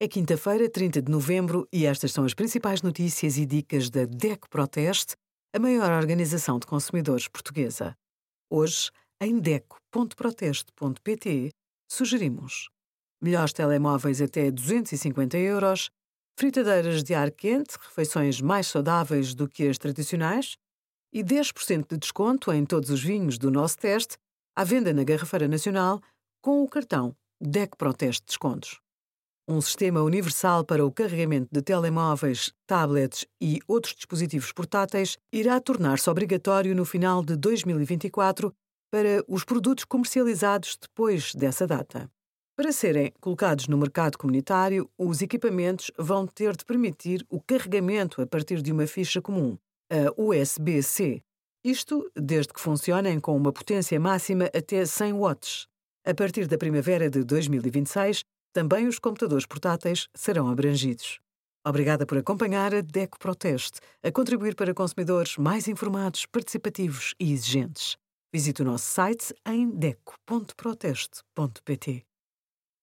É quinta-feira, 30 de novembro, e estas são as principais notícias e dicas da DECO Proteste, a maior organização de consumidores portuguesa. Hoje, em DECO.proteste.pt, sugerimos melhores telemóveis até 250 euros, fritadeiras de ar quente, refeições mais saudáveis do que as tradicionais e 10% de desconto em todos os vinhos do nosso teste, à venda na Garrafeira Nacional, com o cartão DECO Proteste Descontos um sistema universal para o carregamento de telemóveis, tablets e outros dispositivos portáteis irá tornar-se obrigatório no final de 2024 para os produtos comercializados depois dessa data. Para serem colocados no mercado comunitário, os equipamentos vão ter de permitir o carregamento a partir de uma ficha comum, a USB-C. Isto desde que funcionem com uma potência máxima até 100 watts. A partir da primavera de 2026, também os computadores portáteis serão abrangidos. Obrigada por acompanhar a DECO Proteste, a contribuir para consumidores mais informados, participativos e exigentes. Visite o nosso site em deco.proteste.pt.